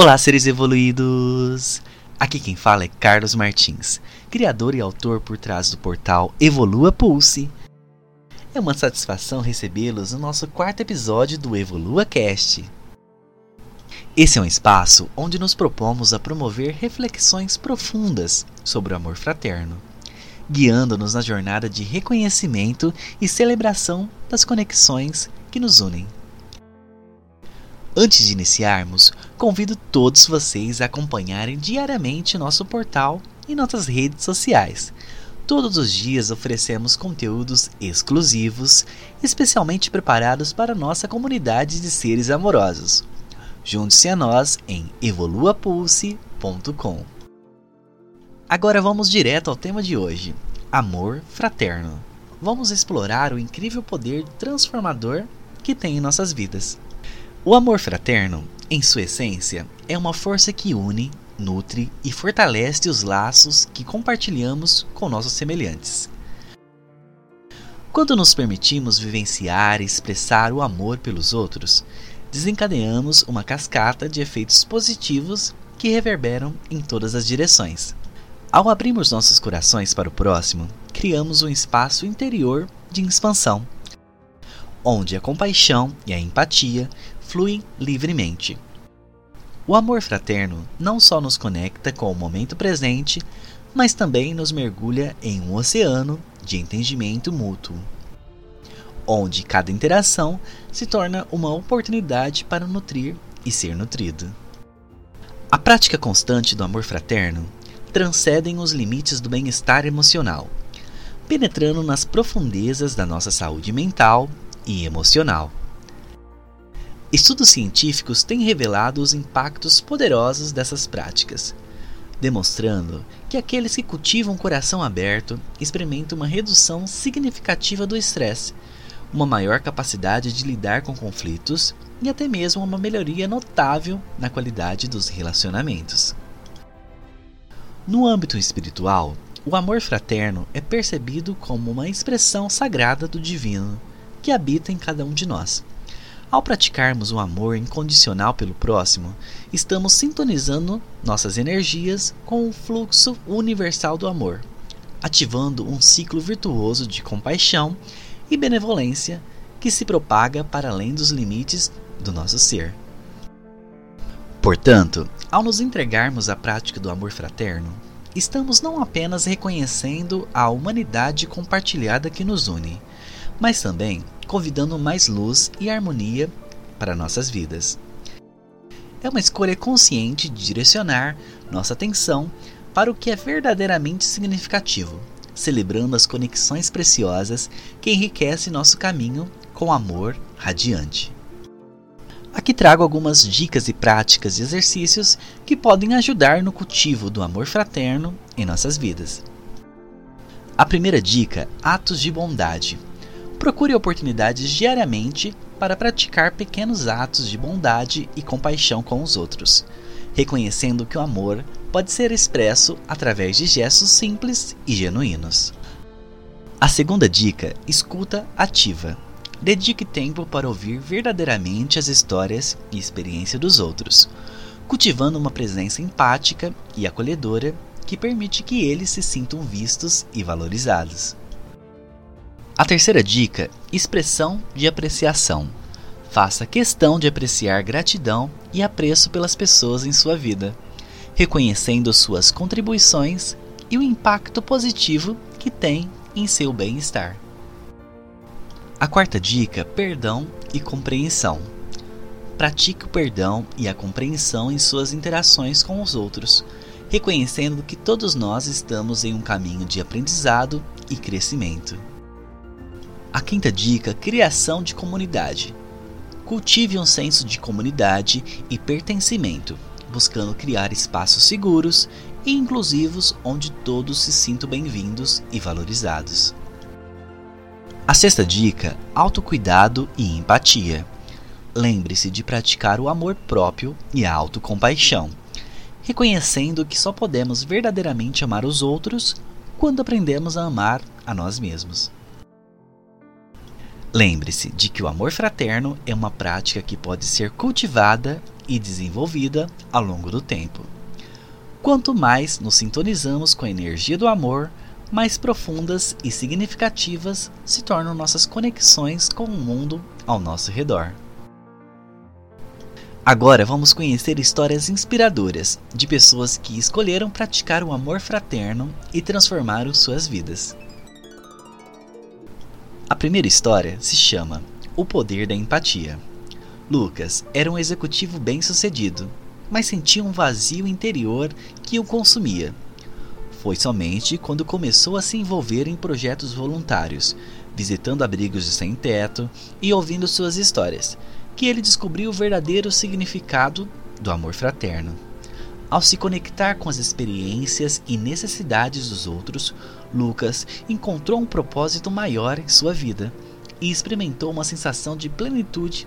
Olá, seres evoluídos! Aqui quem fala é Carlos Martins, criador e autor por trás do portal Evolua Pulse. É uma satisfação recebê-los no nosso quarto episódio do Evolua Cast. Esse é um espaço onde nos propomos a promover reflexões profundas sobre o amor fraterno, guiando-nos na jornada de reconhecimento e celebração das conexões que nos unem. Antes de iniciarmos, convido todos vocês a acompanharem diariamente nosso portal e nossas redes sociais. Todos os dias oferecemos conteúdos exclusivos, especialmente preparados para nossa comunidade de seres amorosos. Junte-se a nós em evoluapulse.com. Agora vamos direto ao tema de hoje: amor fraterno. Vamos explorar o incrível poder transformador que tem em nossas vidas. O amor fraterno, em sua essência, é uma força que une, nutre e fortalece os laços que compartilhamos com nossos semelhantes. Quando nos permitimos vivenciar e expressar o amor pelos outros, desencadeamos uma cascata de efeitos positivos que reverberam em todas as direções. Ao abrirmos nossos corações para o próximo, criamos um espaço interior de expansão, onde a compaixão e a empatia fluem livremente. O amor fraterno não só nos conecta com o momento presente, mas também nos mergulha em um oceano de entendimento mútuo, onde cada interação se torna uma oportunidade para nutrir e ser nutrido. A prática constante do amor fraterno transcende os limites do bem-estar emocional, penetrando nas profundezas da nossa saúde mental e emocional. Estudos científicos têm revelado os impactos poderosos dessas práticas, demonstrando que aqueles que cultivam coração aberto experimentam uma redução significativa do estresse, uma maior capacidade de lidar com conflitos e até mesmo uma melhoria notável na qualidade dos relacionamentos. No âmbito espiritual, o amor fraterno é percebido como uma expressão sagrada do divino que habita em cada um de nós ao praticarmos o amor incondicional pelo próximo, estamos sintonizando nossas energias com o fluxo universal do amor, ativando um ciclo virtuoso de compaixão e benevolência que se propaga para além dos limites do nosso ser. Portanto, ao nos entregarmos à prática do amor fraterno, estamos não apenas reconhecendo a humanidade compartilhada que nos une, mas também convidando mais luz e harmonia para nossas vidas. É uma escolha consciente de direcionar nossa atenção para o que é verdadeiramente significativo, celebrando as conexões preciosas que enriquecem nosso caminho com amor radiante. Aqui trago algumas dicas e práticas e exercícios que podem ajudar no cultivo do amor fraterno em nossas vidas. A primeira dica: atos de bondade. Procure oportunidades diariamente para praticar pequenos atos de bondade e compaixão com os outros, reconhecendo que o amor pode ser expresso através de gestos simples e genuínos. A segunda dica: escuta ativa. Dedique tempo para ouvir verdadeiramente as histórias e experiência dos outros, cultivando uma presença empática e acolhedora que permite que eles se sintam vistos e valorizados. A terceira dica: expressão de apreciação. Faça questão de apreciar gratidão e apreço pelas pessoas em sua vida, reconhecendo suas contribuições e o impacto positivo que tem em seu bem-estar. A quarta dica: perdão e compreensão. Pratique o perdão e a compreensão em suas interações com os outros, reconhecendo que todos nós estamos em um caminho de aprendizado e crescimento. A quinta dica: criação de comunidade. Cultive um senso de comunidade e pertencimento, buscando criar espaços seguros e inclusivos onde todos se sintam bem-vindos e valorizados. A sexta dica: autocuidado e empatia. Lembre-se de praticar o amor próprio e a autocompaixão, reconhecendo que só podemos verdadeiramente amar os outros quando aprendemos a amar a nós mesmos. Lembre-se de que o amor fraterno é uma prática que pode ser cultivada e desenvolvida ao longo do tempo. Quanto mais nos sintonizamos com a energia do amor, mais profundas e significativas se tornam nossas conexões com o mundo ao nosso redor. Agora vamos conhecer histórias inspiradoras de pessoas que escolheram praticar o amor fraterno e transformaram suas vidas. A primeira história se chama O Poder da Empatia. Lucas era um executivo bem-sucedido, mas sentia um vazio interior que o consumia. Foi somente quando começou a se envolver em projetos voluntários, visitando abrigos de sem-teto e ouvindo suas histórias, que ele descobriu o verdadeiro significado do amor fraterno. Ao se conectar com as experiências e necessidades dos outros, Lucas encontrou um propósito maior em sua vida e experimentou uma sensação de plenitude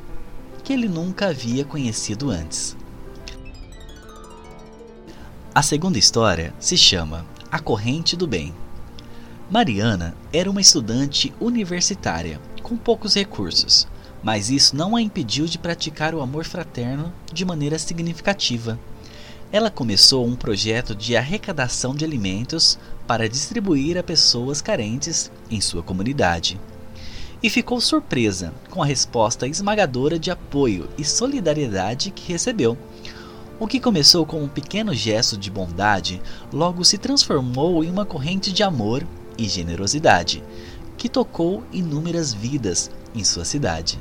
que ele nunca havia conhecido antes. A segunda história se chama A Corrente do Bem. Mariana era uma estudante universitária com poucos recursos mas isso não a impediu de praticar o amor fraterno de maneira significativa. Ela começou um projeto de arrecadação de alimentos para distribuir a pessoas carentes em sua comunidade. E ficou surpresa com a resposta esmagadora de apoio e solidariedade que recebeu. O que começou com um pequeno gesto de bondade logo se transformou em uma corrente de amor e generosidade, que tocou inúmeras vidas em sua cidade.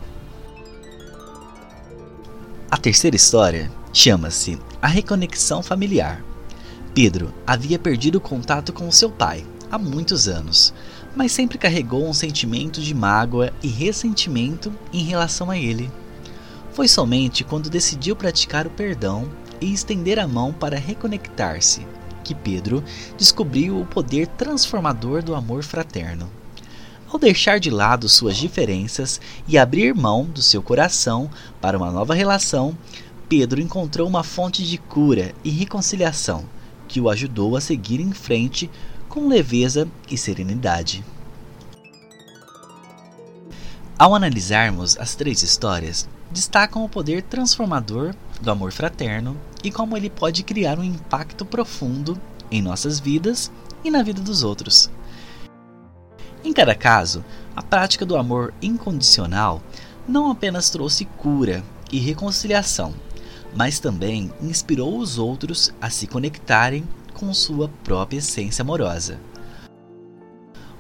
A terceira história chama-se A Reconexão Familiar. Pedro havia perdido o contato com seu pai há muitos anos, mas sempre carregou um sentimento de mágoa e ressentimento em relação a ele. Foi somente quando decidiu praticar o perdão e estender a mão para reconectar-se que Pedro descobriu o poder transformador do amor fraterno. Ao deixar de lado suas diferenças e abrir mão do seu coração para uma nova relação, Pedro encontrou uma fonte de cura e reconciliação que o ajudou a seguir em frente com leveza e serenidade. Ao analisarmos as três histórias, destacam o poder transformador do amor fraterno e como ele pode criar um impacto profundo em nossas vidas e na vida dos outros. Em cada caso, a prática do amor incondicional não apenas trouxe cura e reconciliação, mas também inspirou os outros a se conectarem com sua própria essência amorosa.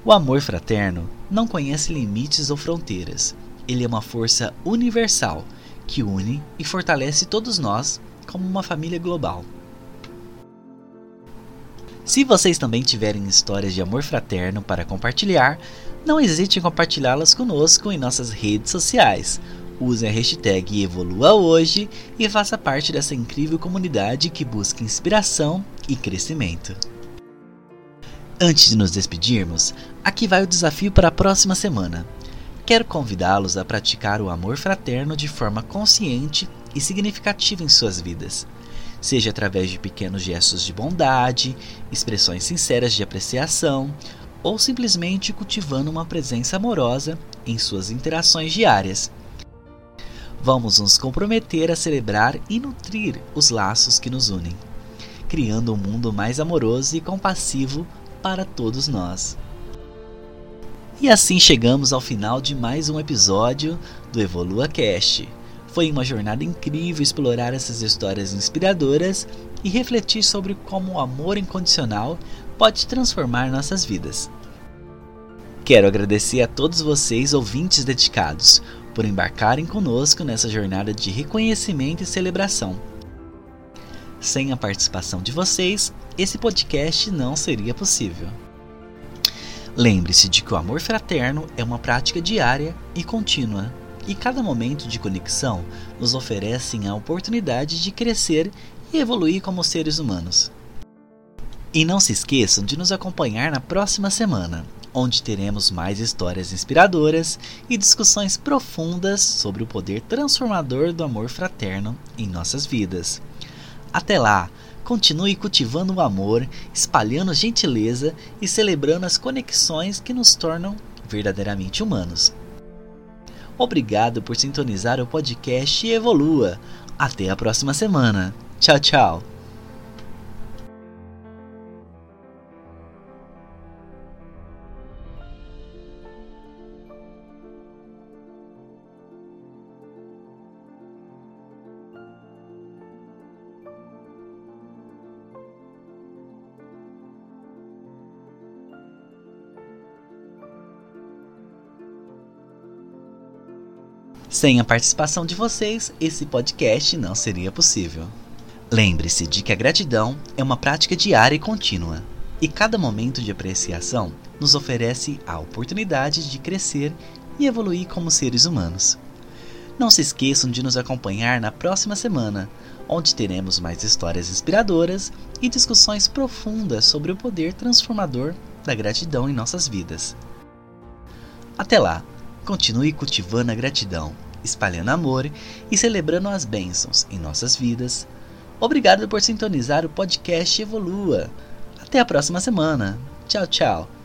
O amor fraterno não conhece limites ou fronteiras. Ele é uma força universal que une e fortalece todos nós como uma família global. Se vocês também tiverem histórias de amor fraterno para compartilhar, não hesite em compartilhá-las conosco em nossas redes sociais. Use a hashtag EvoluaHoje e faça parte dessa incrível comunidade que busca inspiração e crescimento. Antes de nos despedirmos, aqui vai o desafio para a próxima semana. Quero convidá-los a praticar o amor fraterno de forma consciente e significativa em suas vidas seja através de pequenos gestos de bondade, expressões sinceras de apreciação ou simplesmente cultivando uma presença amorosa em suas interações diárias. Vamos nos comprometer a celebrar e nutrir os laços que nos unem, criando um mundo mais amoroso e compassivo para todos nós. E assim chegamos ao final de mais um episódio do Evolua Cast foi uma jornada incrível explorar essas histórias inspiradoras e refletir sobre como o amor incondicional pode transformar nossas vidas. Quero agradecer a todos vocês, ouvintes dedicados, por embarcarem conosco nessa jornada de reconhecimento e celebração. Sem a participação de vocês, esse podcast não seria possível. Lembre-se de que o amor fraterno é uma prática diária e contínua e cada momento de conexão nos oferecem a oportunidade de crescer e evoluir como seres humanos. E não se esqueçam de nos acompanhar na próxima semana, onde teremos mais histórias inspiradoras e discussões profundas sobre o poder transformador do amor fraterno em nossas vidas. Até lá, continue cultivando o amor, espalhando gentileza e celebrando as conexões que nos tornam verdadeiramente humanos. Obrigado por sintonizar o podcast Evolua, Até a próxima semana. Tchau, tchau. Sem a participação de vocês, esse podcast não seria possível. Lembre-se de que a gratidão é uma prática diária e contínua, e cada momento de apreciação nos oferece a oportunidade de crescer e evoluir como seres humanos. Não se esqueçam de nos acompanhar na próxima semana, onde teremos mais histórias inspiradoras e discussões profundas sobre o poder transformador da gratidão em nossas vidas. Até lá! Continue cultivando a gratidão, espalhando amor e celebrando as bênçãos em nossas vidas. Obrigado por sintonizar o podcast Evolua. Até a próxima semana. Tchau, tchau.